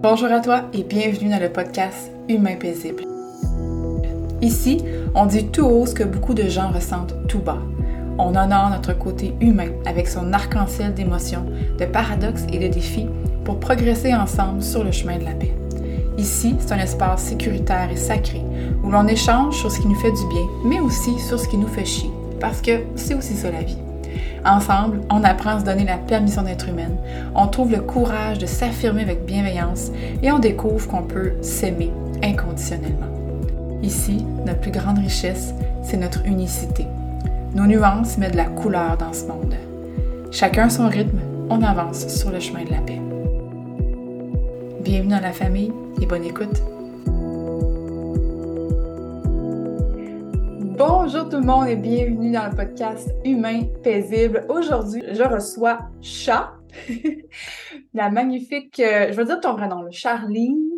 Bonjour à toi et bienvenue dans le podcast Humain paisible. Ici, on dit tout haut ce que beaucoup de gens ressentent tout bas. On honore notre côté humain avec son arc-en-ciel d'émotions, de paradoxes et de défis pour progresser ensemble sur le chemin de la paix. Ici, c'est un espace sécuritaire et sacré où l'on échange sur ce qui nous fait du bien, mais aussi sur ce qui nous fait chier, parce que c'est aussi ça la vie. Ensemble, on apprend à se donner la permission d'être humaine, on trouve le courage de s'affirmer avec bienveillance et on découvre qu'on peut s'aimer inconditionnellement. Ici, notre plus grande richesse, c'est notre unicité. Nos nuances mettent de la couleur dans ce monde. Chacun son rythme, on avance sur le chemin de la paix. Bienvenue dans la famille et bonne écoute. Bonjour tout le monde et bienvenue dans le podcast Humain paisible. Aujourd'hui, je reçois Chat, la magnifique, euh, je veux dire ton vrai nom, Charline,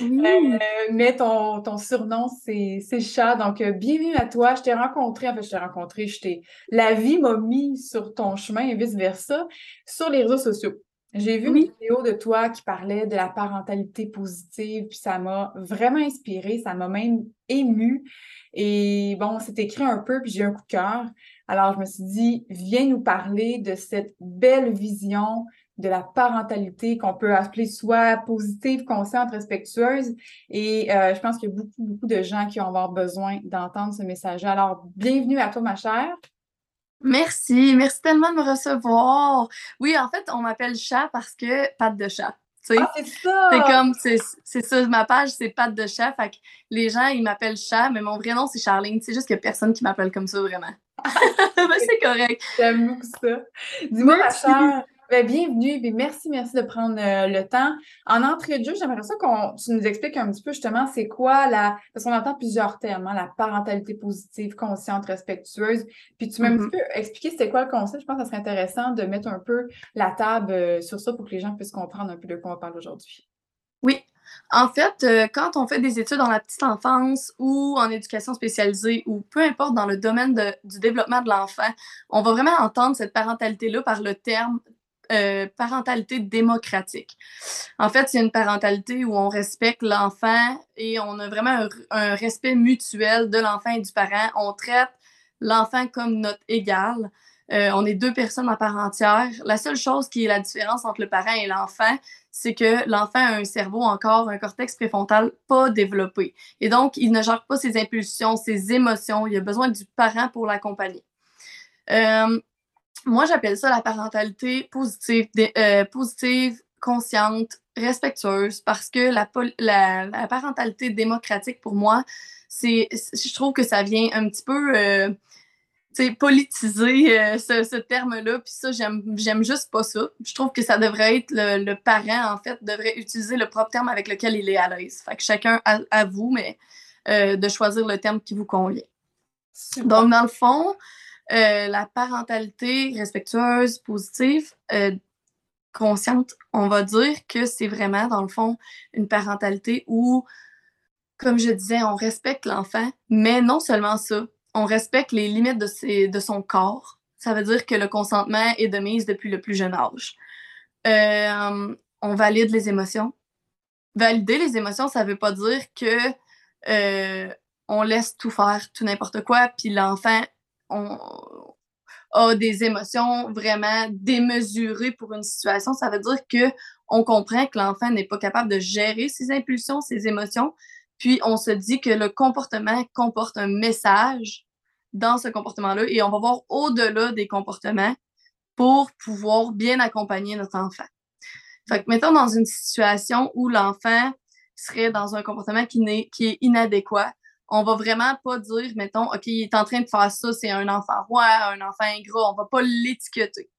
euh, mais ton, ton surnom c'est Chat. Donc, euh, bienvenue à toi. Je t'ai rencontré, en fait, je t'ai rencontré, je t'ai, la vie m'a mis sur ton chemin et vice-versa sur les réseaux sociaux. J'ai vu une vidéo de toi qui parlait de la parentalité positive, puis ça m'a vraiment inspirée, ça m'a même émue. Et bon, c'est écrit un peu, puis j'ai un coup de cœur. Alors, je me suis dit, viens nous parler de cette belle vision de la parentalité qu'on peut appeler soit positive, consciente, respectueuse. Et euh, je pense qu'il y a beaucoup, beaucoup de gens qui vont avoir besoin d'entendre ce message. Alors, bienvenue à toi, ma chère. Merci, merci tellement de me recevoir. Oui, en fait, on m'appelle chat parce que patte de chat. Ah, c'est ça! C'est comme, c'est ça, ma page, c'est Pat de chat. Fait que les gens, ils m'appellent chat, mais mon vrai nom, c'est Charline. C'est juste qu'il n'y a personne qui m'appelle comme ça, vraiment. c'est correct. J'aime ça. Dis-moi, ma chère, ben, bienvenue, et merci, merci de prendre euh, le temps. En entrée de jeu, j'aimerais ça qu'on tu nous expliques un petit peu justement c'est quoi la. Parce qu'on entend plusieurs termes, hein, la parentalité positive, consciente, respectueuse. Puis tu m'as un petit mm-hmm. peu expliqué c'était quoi le concept. Je pense que ça serait intéressant de mettre un peu la table euh, sur ça pour que les gens puissent comprendre un peu de quoi on parle aujourd'hui. Oui. En fait, euh, quand on fait des études dans la petite enfance ou en éducation spécialisée ou peu importe dans le domaine du développement de l'enfant, on va vraiment entendre cette parentalité-là par le terme euh, parentalité démocratique. En fait, c'est une parentalité où on respecte l'enfant et on a vraiment un, respect mutuel de l'enfant et du parent. On traite l'enfant comme notre égal. Euh, on est deux personnes à part entière. La seule chose qui est la différence entre le parent et l'enfant, c'est que l'enfant a un cerveau encore, un cortex préfrontal pas développé. Et donc, il ne gère pas ses impulsions, ses émotions. Il a besoin du parent pour l'accompagner. Euh, moi, j'appelle ça la parentalité positive, euh, positive, consciente, respectueuse, parce que la, la, parentalité démocratique, pour moi, c'est, je trouve que ça vient un petit peu euh, politiser euh, ce, terme-là. Puis ça, j'aime, juste pas ça. Je trouve que ça devrait être le, parent, en fait, devrait utiliser le propre terme avec lequel il est à l'aise. Fait que chacun à, vous, mais de choisir le terme qui vous convient. Donc, dans le fond, euh, la parentalité respectueuse, positive, euh, consciente, on va dire que c'est vraiment, dans le fond, une parentalité où, comme je disais, on respecte l'enfant, mais non seulement ça, on respecte les limites de, de son corps. Ça veut dire que le consentement est de mise depuis le plus jeune âge. Euh, on valide les émotions. Valider les émotions, ça ne veut pas dire que on laisse tout faire, tout n'importe quoi, puis l'enfant on a des émotions vraiment démesurées pour une situation, ça veut dire que on comprend que l'enfant n'est pas capable de gérer ses impulsions, ses émotions, puis on se dit que le comportement comporte un message dans ce comportement-là et on va voir au-delà des comportements pour pouvoir bien accompagner notre enfant. Fait que mettons dans une situation où l'enfant serait dans un comportement qui, qui est inadéquat, on va vraiment pas dire, mettons, OK, il est en train de faire ça, c'est un enfant roi, un enfant ingrat. On va pas l'étiqueter.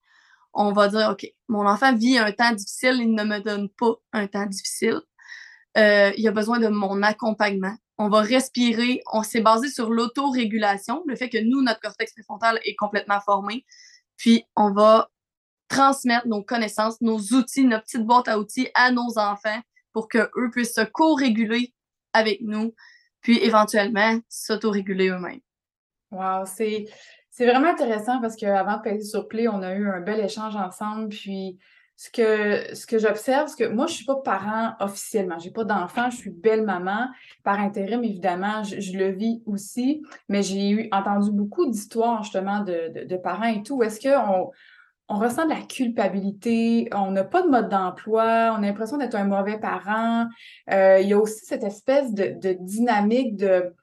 On va dire, OK, mon enfant vit un temps difficile, il ne me donne pas un temps difficile. Euh, il a besoin de mon accompagnement. On va respirer. On s'est basé sur l'autorégulation, le fait que nous, notre cortex préfrontal est complètement formé. Puis, on va transmettre nos connaissances, nos outils, notre petite boîte à outils à nos enfants pour qu'eux puissent se co-réguler avec nous puis éventuellement s'autoréguler eux-mêmes. Wow, c'est, vraiment intéressant parce qu'avant de passer sur Play, on a eu un bel échange ensemble. Puis ce que, ce que j'observe, c'est que moi, je ne suis pas parent officiellement. Je n'ai pas d'enfant, je suis belle maman. Par intérim, évidemment, je, le vis aussi. Mais j'ai eu entendu beaucoup d'histoires, justement, de, de, parents et tout. Est-ce qu'on on ressent de la culpabilité, on n'a pas de mode d'emploi, on a l'impression d'être un mauvais parent. Euh, il y a aussi cette espèce de, dynamique de,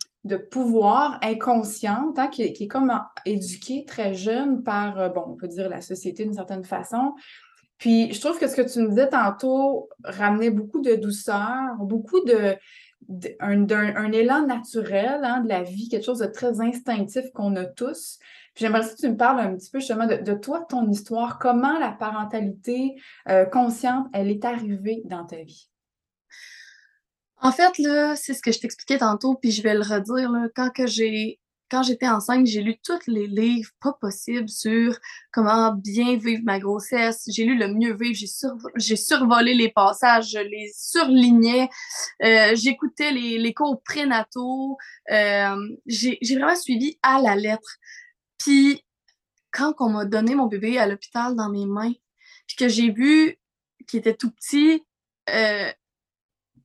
pouvoir inconsciente hein, qui, est comme éduquée très jeune par, euh, bon, on peut dire la société d'une certaine façon, puis je trouve que ce que tu nous disais tantôt ramenait beaucoup de douceur, beaucoup de, un, élan naturel hein, de la vie, quelque chose de très instinctif qu'on a tous. J'aimerais que tu me parles un petit peu justement de, toi, de ton histoire, comment la parentalité euh, consciente, elle est arrivée dans ta vie? En fait, là, c'est ce que je t'expliquais tantôt, puis je vais le redire, là, quand que j'ai quand j'étais enceinte, j'ai lu tous les livres pas possibles sur comment bien vivre ma grossesse. J'ai lu le mieux vivre, j'ai, survolé les passages, je les surlignais, euh, j'écoutais les, les, cours prénataux, euh, j'ai, vraiment suivi à la lettre. Puis quand on m'a donné mon bébé à l'hôpital dans mes mains, puis que j'ai vu qu'il était tout petit, euh,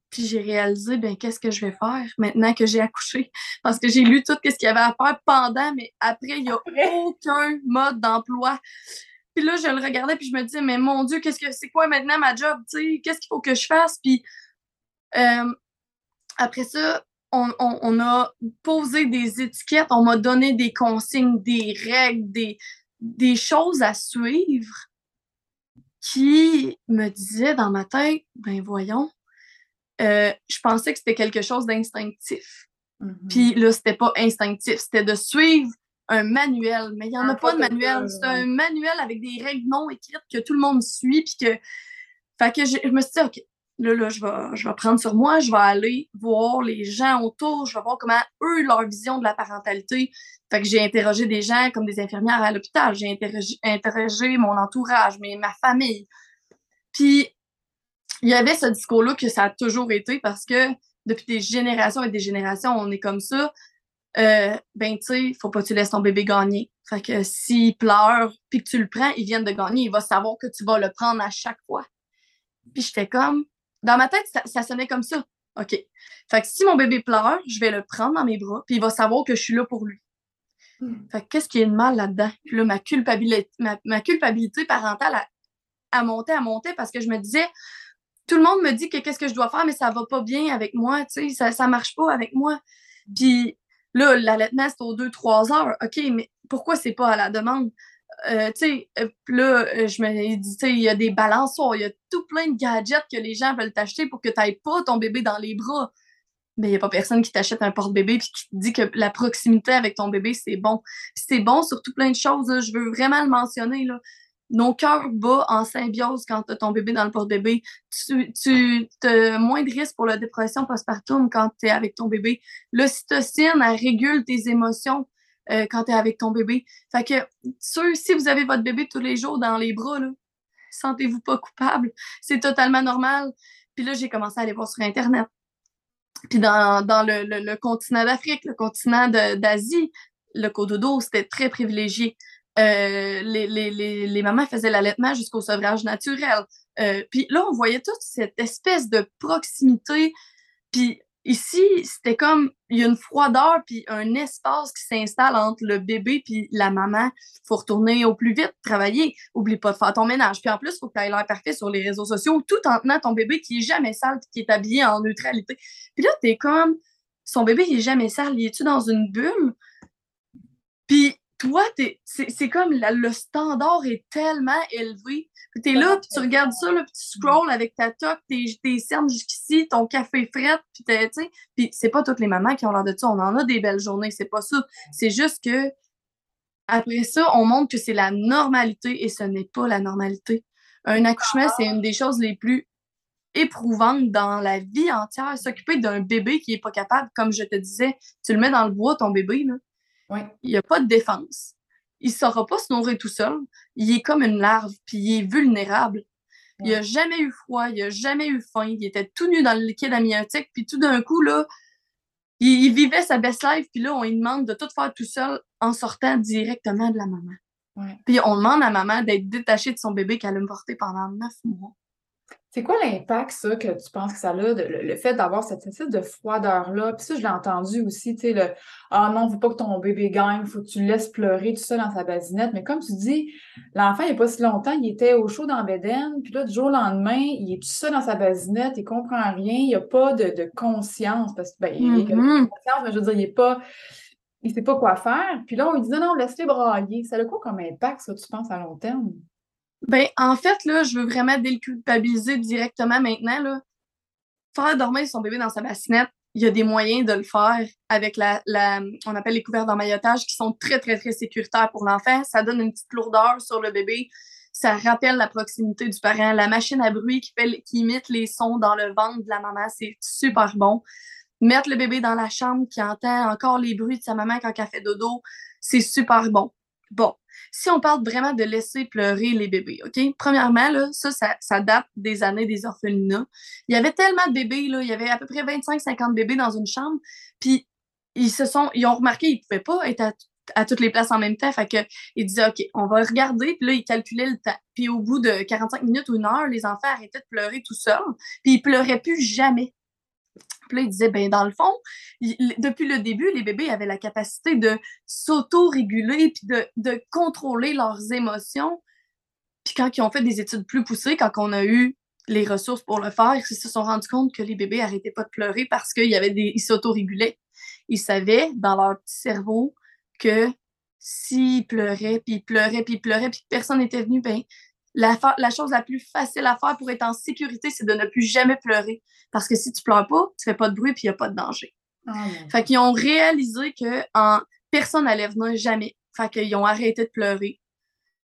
puis j'ai réalisé, ben, qu'est-ce que je vais faire maintenant que j'ai accouché? Parce que j'ai lu tout ce qu'il y avait à faire pendant, mais après, il n'y a aucun mode d'emploi. Puis là, je le regardais, puis je me disais, mais mon Dieu, qu'est-ce que c'est quoi maintenant ma job? Qu'est-ce qu'il faut que je fasse? Puis euh, après ça, on, on, a posé des étiquettes, on m'a donné des consignes, des règles, des, des choses à suivre qui me disaient dans ma tête, ben voyons, euh, je pensais que c'était quelque chose d'instinctif. Mm-hmm. Puis là, c'était pas instinctif, c'était de suivre un manuel. Mais il n'y en a pas de manuel. C'est un manuel avec des règles non écrites que tout le monde suit. Puis que. Fait que je, me suis dit, OK, là, là, je vais, je vais prendre sur moi, je vais aller voir les gens autour, je vais voir comment eux, leur vision de la parentalité. Fait que j'ai interrogé des gens comme des infirmières à l'hôpital, j'ai interrogé, mon entourage, mais ma famille. Puis il y avait ce discours-là que ça a toujours été parce que depuis des générations et des générations, on est comme ça. Euh, ben, tu sais, faut pas que tu laisses ton bébé gagner. Fait que s'il pleure puis que tu le prends, il vient de gagner, il va savoir que tu vas le prendre à chaque fois. Puis j'étais comme, dans ma tête, ça, sonnait comme ça. OK. Fait que si mon bébé pleure, je vais le prendre dans mes bras, puis il va savoir que je suis là pour lui. Hmm. Fait que qu'est-ce qui est de mal là-dedans? là, ma culpabilité, ma, culpabilité parentale a, a monté, a monté parce que je me disais, tout le monde me dit que qu'est-ce que je dois faire, mais ça va pas bien avec moi, tu sais, ça, ça marche pas avec moi. Puis là, l'allaitement, c'est aux 2-3 heures. OK, mais pourquoi c'est pas à la demande? Euh, tu sais, euh, là, euh, je me dis, tu sais, il y a des balançoires, il y a tout plein de gadgets que les gens veulent t'acheter pour que tu n'ailles pas ton bébé dans les bras. Mais il n'y a pas personne qui t'achète un porte-bébé et qui te dit que la proximité avec ton bébé, c'est bon. C'est bon sur tout plein de choses. Je veux vraiment le mentionner. Là nos cœurs battent en symbiose quand tu as ton bébé dans le porte-bébé. Tu, tu as moins de risques pour la dépression postpartum quand tu es avec ton bébé. L'ocytocine, elle régule tes émotions euh, quand tu es avec ton bébé. Fait que, si vous avez votre bébé tous les jours dans les bras, sentez-vous pas coupable. C'est totalement normal. Puis là, j'ai commencé à aller voir sur Internet. Puis dans, le, le, continent d'Afrique, le continent d'Asie, le cododo, c'était très privilégié. Euh, les, les, les, les, mamans faisaient l'allaitement jusqu'au sevrage naturel. Euh, puis là, on voyait toute cette espèce de proximité. Puis ici, c'était comme, il y a une froideur, puis un espace qui s'installe entre le bébé puis la maman. Il faut retourner au plus vite, travailler. Oublie pas de faire ton ménage. Puis en plus, il faut que tu l'air parfait sur les réseaux sociaux, tout en tenant ton bébé qui est jamais sale, qui est habillé en neutralité. Puis là, t'es comme, son bébé, il est jamais sale. Il est-tu dans une bulle? Puis toi, c'est comme le standard est tellement élevé. Tu es là, puis tu regardes ça, puis tu scrolls avec ta toque, tes, tes cernes jusqu'ici, ton café frais, puis tu sais. Puis c'est pas toutes les mamans qui ont l'air de ça. On en a des belles journées, c'est pas ça. C'est juste que après ça, on montre que c'est la normalité et ce n'est pas la normalité. Un accouchement, c'est une des choses les plus éprouvantes dans la vie entière. S'occuper d'un bébé qui est pas capable, comme je te disais, tu le mets dans le bois, ton bébé, là il n'y a pas de défense. Il ne saura pas se nourrir tout seul. Il est comme une larve, puis il est vulnérable. Il n'a jamais eu froid, il n'a jamais eu faim. Il était tout nu dans le liquide amniotique, puis tout d'un coup, là, il, vivait sa best life, puis là, on lui demande de tout faire tout seul en sortant directement de la maman. Puis on demande à maman d'être détachée de son bébé qu'elle a porté pendant neuf mois. C'est quoi l'impact, ça, que tu penses que ça a, le, fait d'avoir cette espèce de froideur-là? Puis ça, je l'ai entendu aussi, tu sais, le « Ah non, faut pas que ton bébé gagne, faut que tu le laisses pleurer tout ça dans sa basinette. » Mais comme tu dis, l'enfant, il n'y a pas si longtemps, il était au chaud dans Béden, puis là, du jour au lendemain, il est tout ça dans sa basinette, il comprend rien, il n'y a pas de, conscience, parce que, ben, il a mm-hmm. conscience, mais je veux dire, il n'est pas... Il sait pas quoi faire. Puis là, on lui dit non, non, laisse-les brailler. Ça a quoi comme impact, ça, tu penses, à long terme? Ben, en fait, là, je veux vraiment déculpabiliser directement maintenant. Là. Faire dormir son bébé dans sa bassinette, il y a des moyens de le faire avec la, on appelle les couverts d'emmaillotage qui sont très, très, très sécuritaires pour l'enfant. Ça donne une petite lourdeur sur le bébé. Ça rappelle la proximité du parent. La machine à bruit qui, fait, qui imite les sons dans le ventre de la maman, c'est super bon. Mettre le bébé dans la chambre qui entend encore les bruits de sa maman quand elle fait dodo, c'est super bon. Bon, si on parle vraiment de laisser pleurer les bébés, OK? Premièrement, là, ça, ça, date des années des orphelinats. Il y avait tellement de bébés, il y avait à peu près 25-50 bébés dans une chambre, puis ils se sont, ils ont remarqué qu'ils ne pouvaient pas être à, toutes les places en même temps. Fait ils disaient, OK, on va regarder. Puis là, ils calculaient le temps. Puis au bout de 45 minutes ou une heure, les enfants arrêtaient de pleurer tout seuls. Puis ils pleuraient plus jamais. Puis là, il disait, ben, dans le fond, depuis le début, les bébés avaient la capacité de s'auto-réguler puis de, contrôler leurs émotions. Puis quand ils ont fait des études plus poussées, quand on a eu les ressources pour le faire, ils se sont rendus compte que les bébés n'arrêtaient pas de pleurer parce qu'ils s'auto-régulaient. Ils savaient dans leur petit cerveau que s'ils pleuraient, puis ils pleuraient, puis ils pleuraient, puis personne n'était venu, ben, la, la, chose la plus facile à faire pour être en sécurité, c'est de ne plus jamais pleurer. Parce que si tu pleures pas, tu fais pas de bruit puis il n'y a pas de danger. Ah, fait qu'ils ont réalisé que en, personne n'allait venir jamais. Fait qu'ils ont arrêté de pleurer.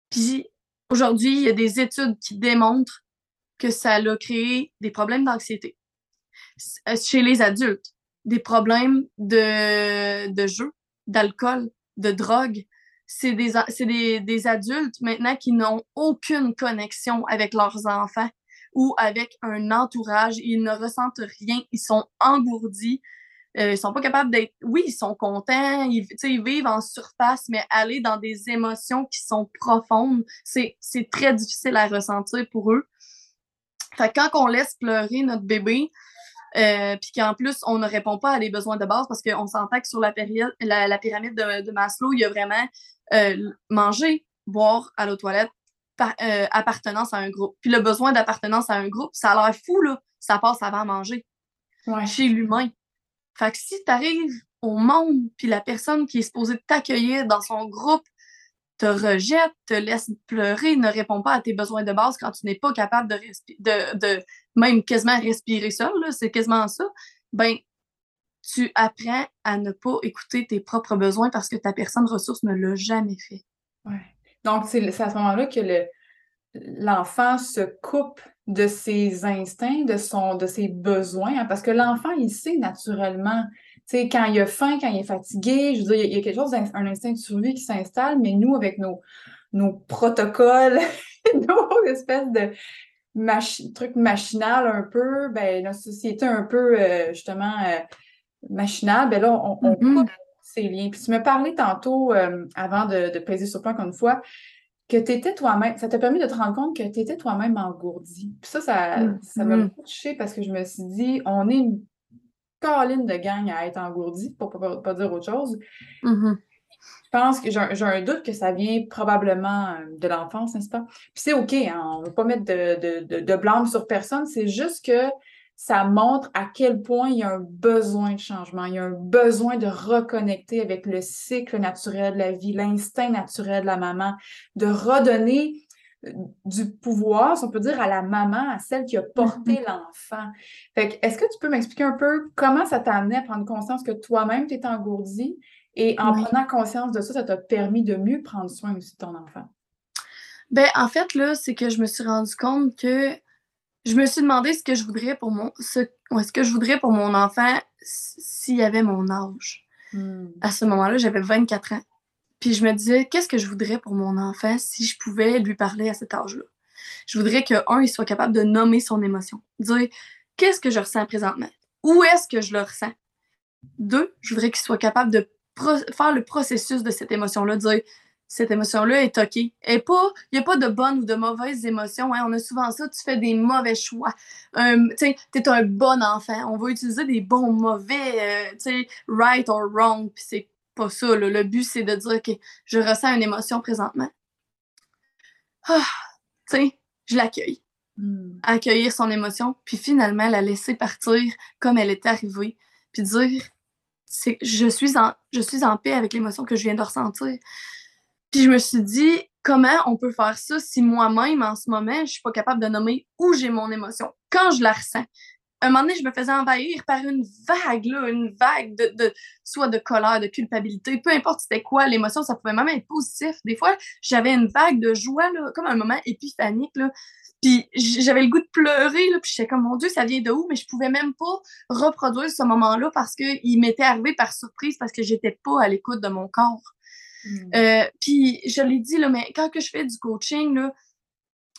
Puis aujourd'hui, il y a des études qui démontrent que ça a créé des problèmes d'anxiété euh, chez les adultes, des problèmes de, de jeu, d'alcool, de drogue, c'est des, des, adultes maintenant qui n'ont aucune connexion avec leurs enfants ou avec un entourage. Ils ne ressentent rien. Ils sont engourdis. Euh, ils sont pas capables d'être. Oui, ils sont contents. Ils, ils vivent en surface, mais aller dans des émotions qui sont profondes, c'est très difficile à ressentir pour eux. Fait quand on laisse pleurer notre bébé, euh, puis qu'en plus, on ne répond pas à des besoins de base parce qu'on s'entend que sur la, période, la, pyramide de, de, Maslow, il y a vraiment euh, manger, boire, à la toilette, euh, appartenance à un groupe. Puis le besoin d'appartenance à un groupe, ça a l'air fou, là. Ça passe avant manger. Chez l'humain. Fait que si tu arrives au monde, puis la personne qui est supposée t'accueillir dans son groupe te rejette, te laisse pleurer, ne répond pas à tes besoins de base quand tu n'es pas capable de, de, de même quasiment respirer seul, c'est quasiment ça, ben tu apprends à ne pas écouter tes propres besoins parce que ta personne ressource ne l'a jamais fait. Ouais. Donc, c'est à ce moment-là que l'enfant se coupe de ses instincts, de, son, de ses besoins, hein, parce que l'enfant, il sait naturellement, tu sais, quand il a faim, quand il est fatigué, je veux dire, il y a quelque chose, un instinct de survie qui s'installe, mais nous, avec nos, nos protocoles, nos espèces de trucs machinal un peu, ben, notre société un peu, euh, justement, euh, machinal, ben là, on, on mm-hmm. coupe ces liens. Puis tu me parlais tantôt, euh, avant de, de peser sur point encore une fois, que tu étais toi-même, ça t'a permis de te rendre compte que tu étais toi-même engourdi. Puis ça, ça, m'a mm-hmm. touché parce que je me suis dit, on est une colline de gang à être engourdi, pour pas, pas, dire autre chose. Mm-hmm. Je pense que j'ai un, doute que ça vient probablement euh, de l'enfance, n'est-ce pas? Puis c'est OK, hein, on ne veut pas mettre de, de, de blâme sur personne, c'est juste que ça montre à quel point il y a un besoin de changement, il y a un besoin de reconnecter avec le cycle naturel de la vie, l'instinct naturel de la maman, de redonner euh, du pouvoir, si on peut dire, à la maman, à celle qui a porté mm-hmm. l'enfant. Fait est-ce que tu peux m'expliquer un peu comment ça t'a amené à prendre conscience que toi-même, tu étais engourdi et en prenant conscience de ça, ça t'a permis de mieux prendre soin aussi de ton enfant? Ben, en fait, là, c'est que je me suis rendu compte que je me suis demandé ce que je voudrais pour mon ce, ce que je voudrais pour mon enfant s'il avait mon âge. Hmm. À ce moment-là, j'avais 24 ans. Puis je me disais, qu'est-ce que je voudrais pour mon enfant si je pouvais lui parler à cet âge-là? Je voudrais que, un, il soit capable de nommer son émotion. Dire, qu'est-ce que je ressens présentement? Où est-ce que je le ressens? Deux, je voudrais qu'il soit capable de faire le processus de cette émotion-là. Dire, cette émotion-là est OK. Il n'y a pas de bonnes ou de mauvaises émotions. Hein. On a souvent ça, tu fais des mauvais choix. tu es un bon enfant. On va utiliser des bons, mauvais, euh, right or wrong. Puis c'est pas ça. Le but, c'est de dire que je ressens une émotion présentement. Ah, tu sais, je l'accueille. Hmm. Accueillir son émotion, puis finalement la laisser partir comme elle est arrivée. Puis dire, je suis en, je suis en paix avec l'émotion que je viens de ressentir. Puis je me suis dit, comment on peut faire ça si moi-même, en ce moment, je suis pas capable de nommer où j'ai mon émotion, quand je la ressens? Un moment donné, je me faisais envahir par une vague, une vague de, de soit de colère, de culpabilité, peu importe c'était quoi l'émotion, ça pouvait même être positif. Des fois, j'avais une vague de joie, comme un moment épiphanique, là. Puis j'avais le goût de pleurer, là, puis j'étais comme, mon Dieu, ça vient de où? Mais je pouvais même pas reproduire ce moment-là parce qu'il m'était arrivé par surprise, parce que j'étais pas à l'écoute de mon corps. Mm. Euh, puis je l'ai dit, là, mais quand que je fais du coaching,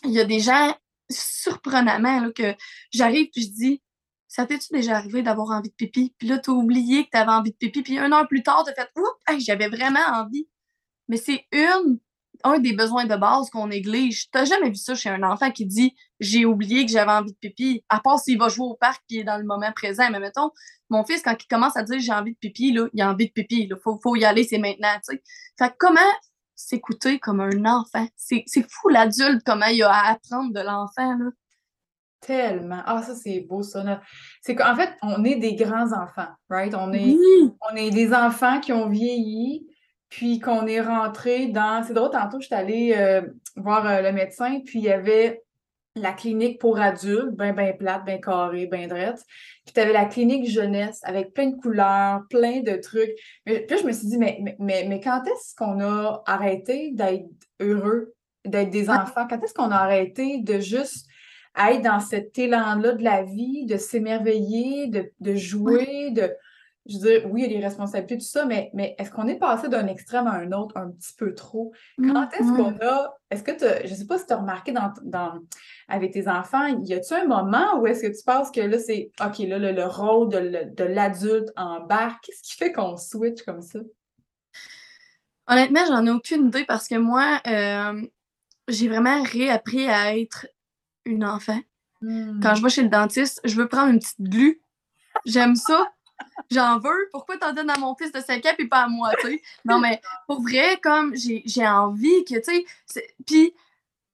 il y a des gens surprenamment là, que j'arrive puis je dis Ça t'es-tu déjà arrivé d'avoir envie de pipi? Puis là, tu as oublié que tu avais envie de pipi, puis une heure plus tard, tu as fait Oups, j'avais vraiment envie. Mais c'est une un des besoins de base qu'on néglige. T'as jamais vu ça chez un enfant qui dit j'ai oublié que j'avais envie de pipi, à part s'il va jouer au parc et est dans le moment présent. Mais mettons, mon fils, quand il commence à dire j'ai envie de pipi, là, il a envie de pipi. Il faut, faut y aller, c'est maintenant. T'sais. Fait comment s'écouter comme un enfant? C'est fou l'adulte, comment il a à apprendre de l'enfant. Tellement. Ah, ça, c'est beau, ça. C'est qu'en fait, on est des grands enfants, right? On est, on est des enfants qui ont vieilli, puis qu'on est rentré dans. C'est drôle, tantôt, je suis allée euh, voir euh, le médecin, puis il y avait la clinique pour adultes, bien, bien plate, bien carrée, bien drette. Puis tu avais la clinique jeunesse avec plein de couleurs, plein de trucs. Mais, puis je me suis dit, mais, mais, mais quand est-ce qu'on a arrêté d'être heureux, d'être des enfants? Quand est-ce qu'on a arrêté de juste être dans cet élan-là de la vie, de s'émerveiller, de, de jouer, de je veux dire, oui, il y a des responsabilités, tout ça, mais, mais est-ce qu'on est passé d'un extrême à un autre un petit peu trop? Quand mm, est-ce qu'on a, est-ce que tu, je sais pas si tu as remarqué dans, dans, avec tes enfants, y a-tu un moment où est-ce que tu penses que là, c'est, OK, là, le, rôle de, de l'adulte embarque? Qu'est-ce qui fait qu'on switch comme ça? Honnêtement, j'en ai aucune idée parce que moi, euh, j'ai vraiment réappris à être une enfant. Quand hmm. je vais chez le dentiste, je veux prendre une petite glu. J'aime ça. J'en veux. Pourquoi t'en donnes à mon fils de 5 ans et pas à moi, tu sais? Non, mais pour vrai, comme j'ai envie que, tu sais, puis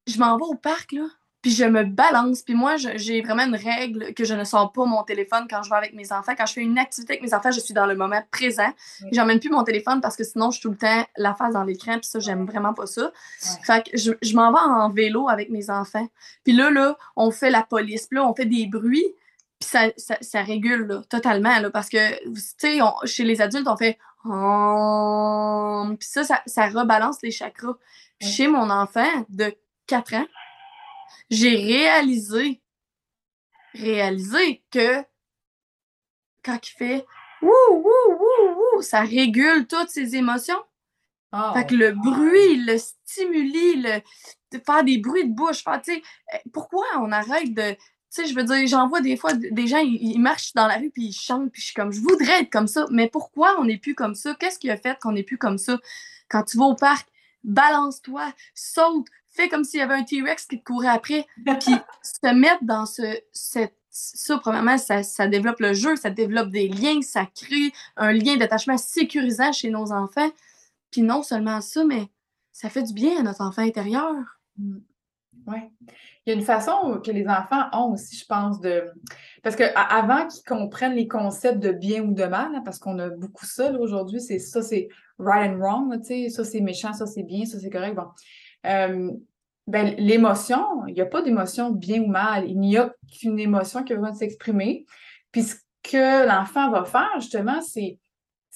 je m'en vais au parc, là, puis je me balance. Puis moi, j'ai vraiment une règle que je ne sors pas mon téléphone quand je vais avec mes enfants. Quand je fais une activité avec mes enfants, je suis dans le moment présent. J'emmène plus mon téléphone parce que sinon, je suis tout le temps la face dans l'écran, puis ça, j'aime vraiment pas ça. Fait que je, je m'en vais en vélo avec mes enfants. Puis là, là, on fait la police, puis là, on fait des bruits. Puis ça, ça, régule totalement, là, parce que, tu sais, chez les adultes, on fait Puis ça, ça, rebalance les chakras. Chez mon enfant de 4 ans, j'ai réalisé, réalisé que quand il fait Wouh, wouh, wouh, wouh, ça régule toutes ses émotions. Ah, fait que le bruit, le stimuli, le, de faire des bruits de bouche, faire, eh, pourquoi on arrête de tu sais, je veux dire, j'en vois des fois des gens, ils, marchent dans la rue puis ils chantent, puis je suis comme, je voudrais être comme ça, mais pourquoi on n'est plus comme ça? Qu'est-ce qui a fait qu'on n'est plus comme ça? Quand tu vas au parc, balance-toi, saute, fais comme s'il y avait un T-Rex qui te courait après, puis se mettre dans ce, cette, ça, premièrement, ça, ça, développe le jeu, ça développe des liens, ça crée un lien d'attachement sécurisant chez nos enfants. Puis non seulement ça, mais ça fait du bien à notre enfant intérieur. Mm. Oui. Il y a une façon que les enfants ont aussi, je pense, de. Parce qu'avant qu'ils comprennent les concepts de bien ou de mal, hein, parce qu'on a beaucoup ça aujourd'hui, c'est ça, c'est right and wrong, ça c'est méchant, ça c'est bien, ça c'est correct. Bon. Euh, ben, l'émotion, il n'y a pas d'émotion bien ou mal. Il n'y a qu'une émotion qui va s'exprimer. Puis ce que l'enfant va faire, justement, c'est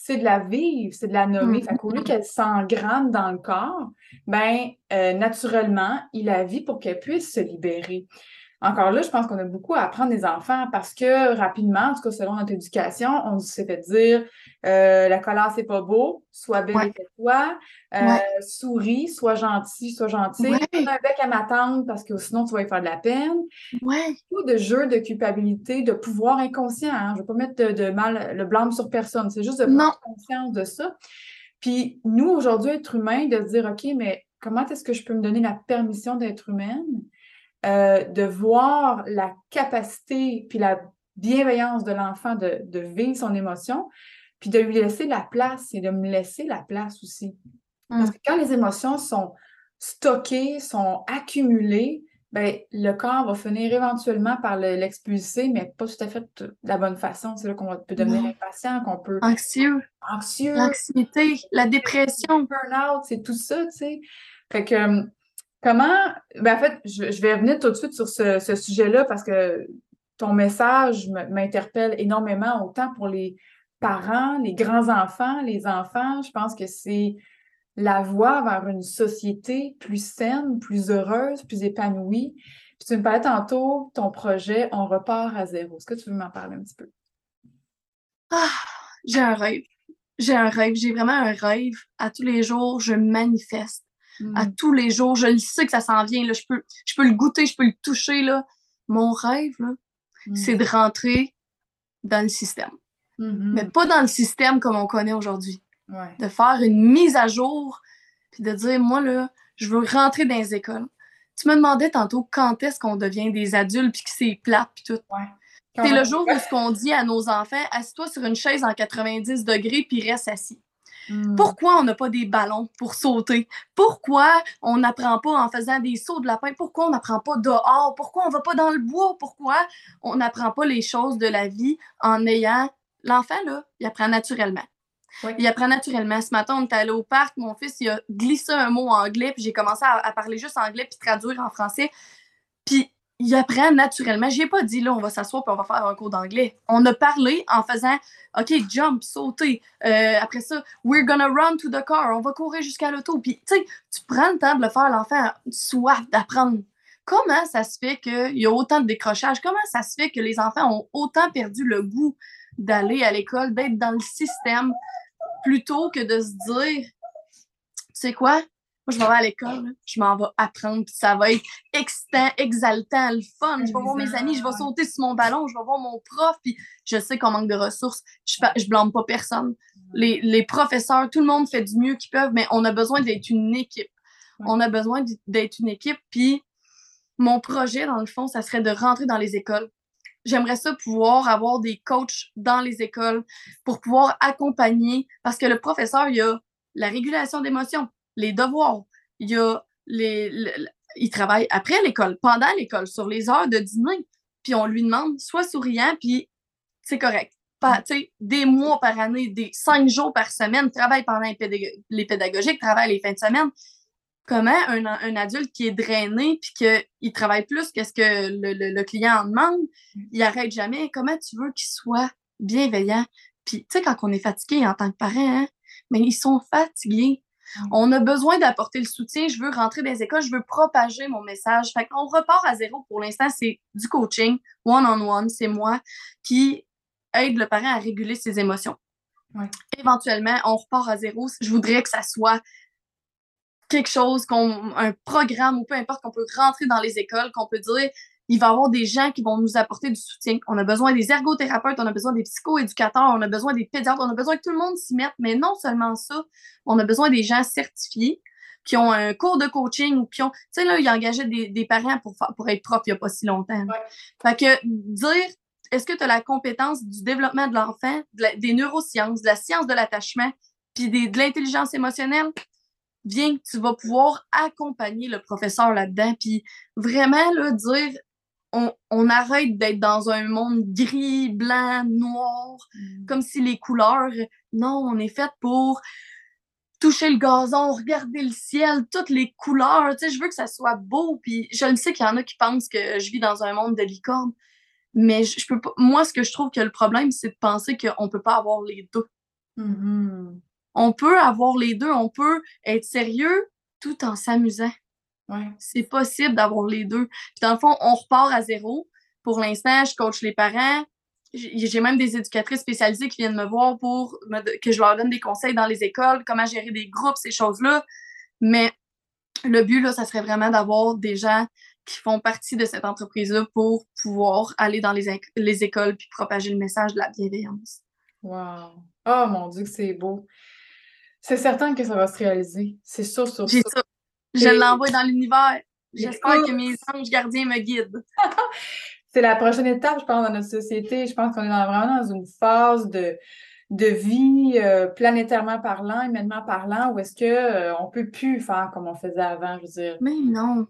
c'est de la vivre, c'est de la nommer. Fait qu'au lieu qu'elle s'engrane dans le corps, ben euh, naturellement, il la vit pour qu'elle puisse se libérer. Encore là, je pense qu'on a beaucoup à apprendre des enfants parce que rapidement, en tout cas selon notre éducation, on s'est fait dire euh, la colère, c'est pas beau, sois belle et toi, euh, souris, sois gentil, sois gentil, ouais. un bec à ma tante parce que sinon tu vas y faire de la peine. Ouais. Beaucoup de jeux de culpabilité, de pouvoir inconscient. Hein. Je ne vais pas mettre de, mal le blâme sur personne, c'est juste de prendre conscience de ça. Puis nous, aujourd'hui, être humain, de se dire, OK, mais comment est-ce que je peux me donner la permission d'être humaine, euh, de voir la capacité puis la bienveillance de l'enfant de, de, vivre son émotion, puis de lui laisser la place et de me laisser la place aussi. Parce mm. que quand les émotions sont stockées, sont accumulées, ben, le corps va finir éventuellement par l'expulser, mais pas tout à fait de la bonne façon. C'est là qu'on peut devenir impatient, qu'on peut. Anxieux. Anxieux. L'anxiété, la dépression. Burn-out, c'est tout ça, tu sais. Fait que, hum, comment. Ben, en fait, je, vais revenir tout de suite sur ce, sujet-là parce que ton message m'interpelle énormément, autant pour les parents, les grands-enfants, les enfants. Je pense que c'est la voie vers une société plus saine, plus heureuse, plus épanouie. Puis tu me parlais tantôt, ton projet, on repart à zéro. Est-ce que tu veux m'en parler un petit peu? Ah, j'ai un rêve. J'ai un rêve. J'ai vraiment un rêve. À tous les jours, je manifeste. À hmm. tous les jours, je le sais que ça s'en vient. Là. Je, peux, je peux le goûter, je peux le toucher. Là. Mon rêve, hmm. c'est de rentrer dans le système. Mm-hmm. Mais pas dans le système comme on connaît aujourd'hui de faire une mise à jour, puis de dire, moi, là, je veux rentrer dans les écoles. Tu me demandais tantôt quand est-ce qu'on devient des adultes, puis que c'est plate, puis tout. C'est le jour où ce qu'on dit à nos enfants, assis-toi sur une chaise en 90 degrés, puis reste assis. Hmm. Pourquoi on n'a pas des ballons pour sauter? Pourquoi on n'apprend pas en faisant des sauts de lapin? Pourquoi on n'apprend pas dehors? Pourquoi on ne va pas dans le bois? Pourquoi on n'apprend pas les choses de la vie en ayant... L'enfant, là, il apprend naturellement. Il apprend naturellement. Ce matin, on est allé au parc, mon fils, il a glissé un mot en anglais, puis j'ai commencé à, parler juste anglais, puis traduire en français. Puis il apprend naturellement. Je ai pas dit, là, on va s'asseoir, puis on va faire un cours d'anglais. On a parlé en faisant, OK, jump, sauter. Euh, après ça, we're gonna run to the car. On va courir jusqu'à l'auto. Puis, tu sais, tu prends le temps de le faire, l'enfant soif d'apprendre. Comment ça se fait qu'il y a autant de décrochage? Comment ça se fait que les enfants ont autant perdu le goût d'aller à l'école, d'être dans le système? plutôt que de se dire, tu sais quoi, je m'en vais à l'école, je m'en vais apprendre, puis ça va être excitant, exaltant, le fun. Je vais voir mes amis, je vais sauter sur mon ballon, je vais voir mon prof, puis je sais qu'on manque de ressources. Je, je blâme pas personne. Les, les, professeurs, tout le monde fait du mieux qu'ils peuvent, mais on a besoin d'être une équipe. On a besoin d'être une équipe, puis mon projet, dans le fond, ça serait de rentrer dans les écoles, j'aimerais ça pouvoir avoir des coachs dans les écoles pour pouvoir accompagner, parce que le professeur, il y a la régulation d'émotions, les devoirs, il y a les, il travaille après l'école, pendant l'école, sur les heures de dîner, puis on lui demande, soit souriant, puis c'est correct. Pas, des mois par année, des cinq jours par semaine, travaille pendant les pédagogiques, travaille les fins de semaine comment un, adulte qui est drainé puis qu'il travaille plus que ce que le, client en demande, mm. il arrête jamais? Comment tu veux qu'il soit bienveillant? Puis, tu sais, quand on est fatigué en tant que parent, hein, mais ils sont fatigués. Mm. On a besoin d'apporter le soutien. Je veux rentrer dans les écoles, je veux propager mon message. Fait qu'on repart à zéro pour l'instant. C'est du coaching, one-on-one. C'est moi qui aide le parent à réguler ses émotions. Éventuellement, on repart à zéro. Je voudrais que ça soit quelque chose, qu'on, un programme ou peu importe, qu'on peut rentrer dans les écoles, qu'on peut dire, il va y avoir des gens qui vont nous apporter du soutien. On a besoin des ergothérapeutes, on a besoin des psychoéducateurs, on a besoin des pédiatres, on a besoin que tout le monde s'y mette. Mais non seulement ça, on a besoin des gens certifiés qui ont un cours de coaching ou qui ont. Tu sais, là, il engagé des, des parents pour, pour être prof il n'y a pas si longtemps. Fait que dire est-ce que tu as la compétence du développement de l'enfant, des neurosciences, de la science de l'attachement, puis de l'intelligence émotionnelle? viens, tu vas pouvoir accompagner le professeur là-dedans, puis vraiment là, dire on, arrête d'être dans un monde gris, blanc, noir, mm. comme si les couleurs, non, on est fait pour toucher le gazon, regarder le ciel, toutes les couleurs, tu sais, je veux que ça soit beau, puis je le sais qu'il y en a qui pensent que je vis dans un monde de licorne, mais je, peux pas, moi, ce que je trouve que le problème, c'est de penser qu'on peut pas avoir les deux. Mm-hmm. On peut avoir les deux, on peut être sérieux tout en s'amusant. C'est possible d'avoir les deux. Puis dans le fond, on repart à zéro. Pour l'instant, je coach les parents. J'ai même des éducatrices spécialisées qui viennent me voir pour que je leur donne des conseils dans les écoles, comment gérer des groupes, ces choses-là. Mais le but, là, ça serait vraiment d'avoir des gens qui font partie de cette entreprise-là pour pouvoir aller dans les, les écoles puis propager le message de la bienveillance. Wow! Oh mon Dieu, que c'est beau! C'est certain que ça va se réaliser. C'est sûr, sûr, sûr. ça. Je l'envoie dans l'univers. J'espère que mes anges gardiens me guident. c'est la prochaine étape, je pense, dans notre société. Je pense qu'on est vraiment dans une phase de, de vie euh, planétairement parlant, humainement parlant, où est-ce qu'on euh, on peut plus faire comme on faisait avant, je veux dire. Mais non.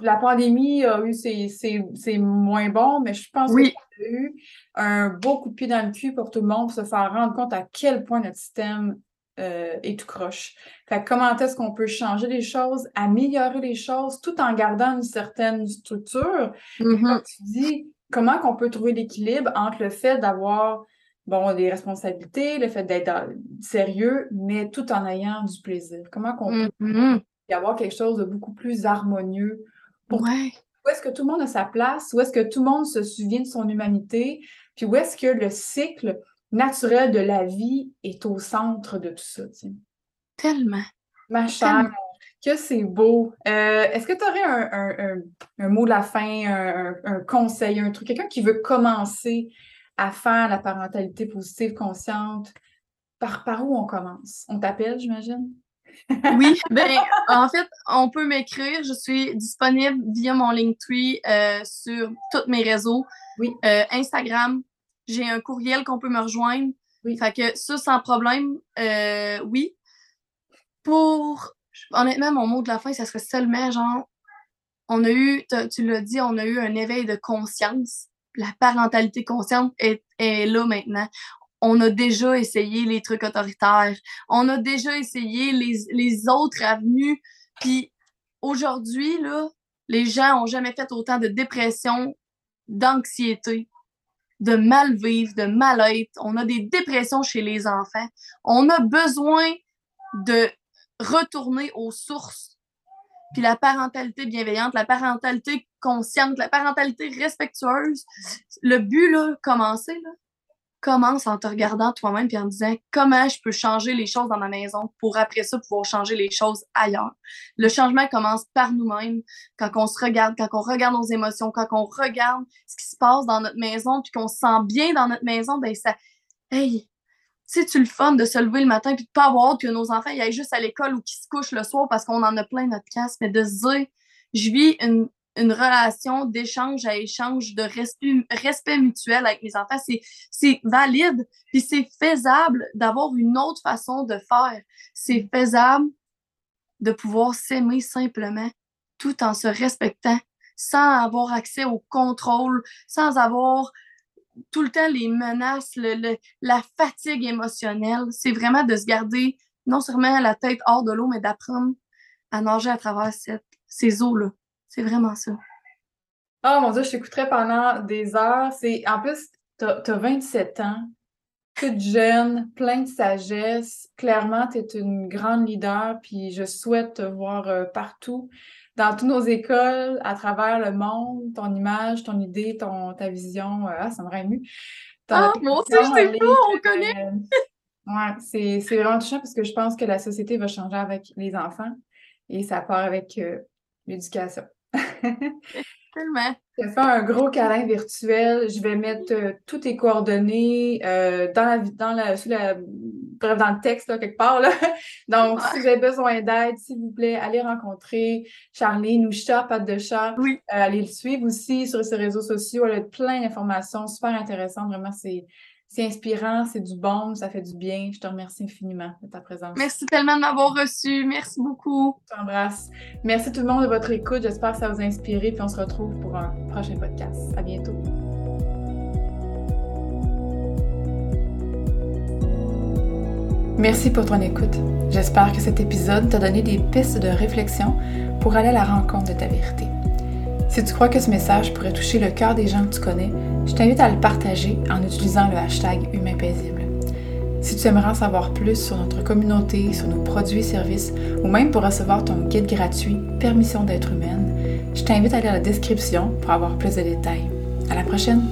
La pandémie a eu c'est moins bon, mais je pense oui. a eu un beau coup de pied dans le cul pour tout le monde pour se faire rendre compte à quel point notre système euh, est tout croche. Fait comment est-ce qu'on peut changer les choses, améliorer les choses, tout en gardant une certaine structure? Mm-hmm. Comme tu dis, comment qu'on peut trouver l'équilibre entre le fait d'avoir bon, des responsabilités, le fait d'être sérieux, mais tout en ayant du plaisir? Comment qu'on peut mm-hmm. y avoir quelque chose de beaucoup plus harmonieux pour ouais. où est-ce que tout le monde a sa place, où est-ce que tout le monde se souvient de son humanité, puis où est-ce que le cycle naturel de la vie est au centre de tout ça. Tellement. Ma chère, que c'est beau. Euh, est-ce que tu aurais un, un, mot de la fin, un, conseil, un truc, quelqu'un qui veut commencer à faire la parentalité positive consciente? Par, par où on commence? On t'appelle, j'imagine? oui, ben, en fait, on peut m'écrire. Je suis disponible via mon Linktree euh, sur tous mes réseaux. Oui. Euh, Instagram, j'ai un courriel qu'on peut me rejoindre. Oui. Fait que ça, sans problème, euh, oui. Pour, honnêtement, mon mot de la fin, ça serait seulement genre, on a eu, tu l'as dit, on a eu un éveil de conscience. La parentalité consciente est, est là maintenant. On a déjà essayé les trucs autoritaires. On a déjà essayé les, les autres avenues. Puis aujourd'hui, là, les gens ont jamais fait autant de dépression, d'anxiété, de mal vivre, de mal-être. On a des dépressions chez les enfants. On a besoin de retourner aux sources. Puis la parentalité bienveillante, la parentalité consciente, la parentalité respectueuse. Le but, là, commencer, là, commence en te regardant toi-même et en disant comment je peux changer les choses dans ma maison pour après ça pouvoir changer les choses ailleurs? Le changement commence par nous-mêmes, quand on se regarde, quand on regarde nos émotions, quand on regarde ce qui se passe dans notre maison puis qu'on se sent bien dans notre maison, ben ça, hey, c'est-tu le fun de se lever le matin puis de pas avoir que nos enfants y aillent juste à l'école ou qu'ils se couchent le soir parce qu'on en a plein notre casse, mais de se dire, je vis une une relation d'échange à échange, de respect, mutuel avec mes enfants. C'est valide, puis c'est faisable d'avoir une autre façon de faire. C'est faisable de pouvoir s'aimer simplement tout en se respectant, sans avoir accès au contrôle, sans avoir tout le temps les menaces, le, la fatigue émotionnelle. C'est vraiment de se garder non seulement la tête hors de l'eau, mais d'apprendre à nager à travers cette, ces eaux-là. C'est vraiment ça. Oh mon Dieu, je t'écouterais pendant des heures. C'est En plus, tu as, 27 ans, toute jeune, plein de sagesse. Clairement, tu es une grande leader, puis je souhaite te voir euh, partout, dans toutes nos écoles, à travers le monde, ton image, ton idée, ton, ta vision. Euh, ah, ça me rend ému. Ah, moi aussi, je sais pas, on connaît. Euh, ouais, c'est vraiment touchant parce que je pense que la société va changer avec les enfants et ça part avec l'éducation. Tellement. Je vais un gros câlin virtuel. Je vais mettre euh, toutes tes coordonnées euh, dans la dans la, la bref, dans le texte là, quelque part. Là. Donc, si vous avez besoin d'aide, s'il vous plaît, allez rencontrer Charline ou Chat, Patte de Chat. Oui. Euh, allez le suivre aussi sur ses réseaux sociaux. Elle a plein d'informations super intéressantes. Vraiment, c'est c'est inspirant, c'est du bon, ça fait du bien. Je te remercie infiniment de ta présence. Merci tellement de m'avoir reçu. Merci beaucoup. Je t'embrasse. Merci tout le monde de votre écoute. J'espère que ça vous a inspiré. Puis on se retrouve pour un prochain podcast. À bientôt. Merci pour ton écoute. J'espère que cet épisode t'a donné des pistes de réflexion pour aller à la rencontre de ta vérité. Si tu crois que ce message pourrait toucher le cœur des gens que tu connais, je t'invite à le partager en utilisant le hashtag Humain Paisible. Si tu aimerais en savoir plus sur notre communauté, sur nos produits et services, ou même pour recevoir ton guide gratuit Permission d'être humaine, je t'invite à lire la description pour avoir plus de détails. À la prochaine!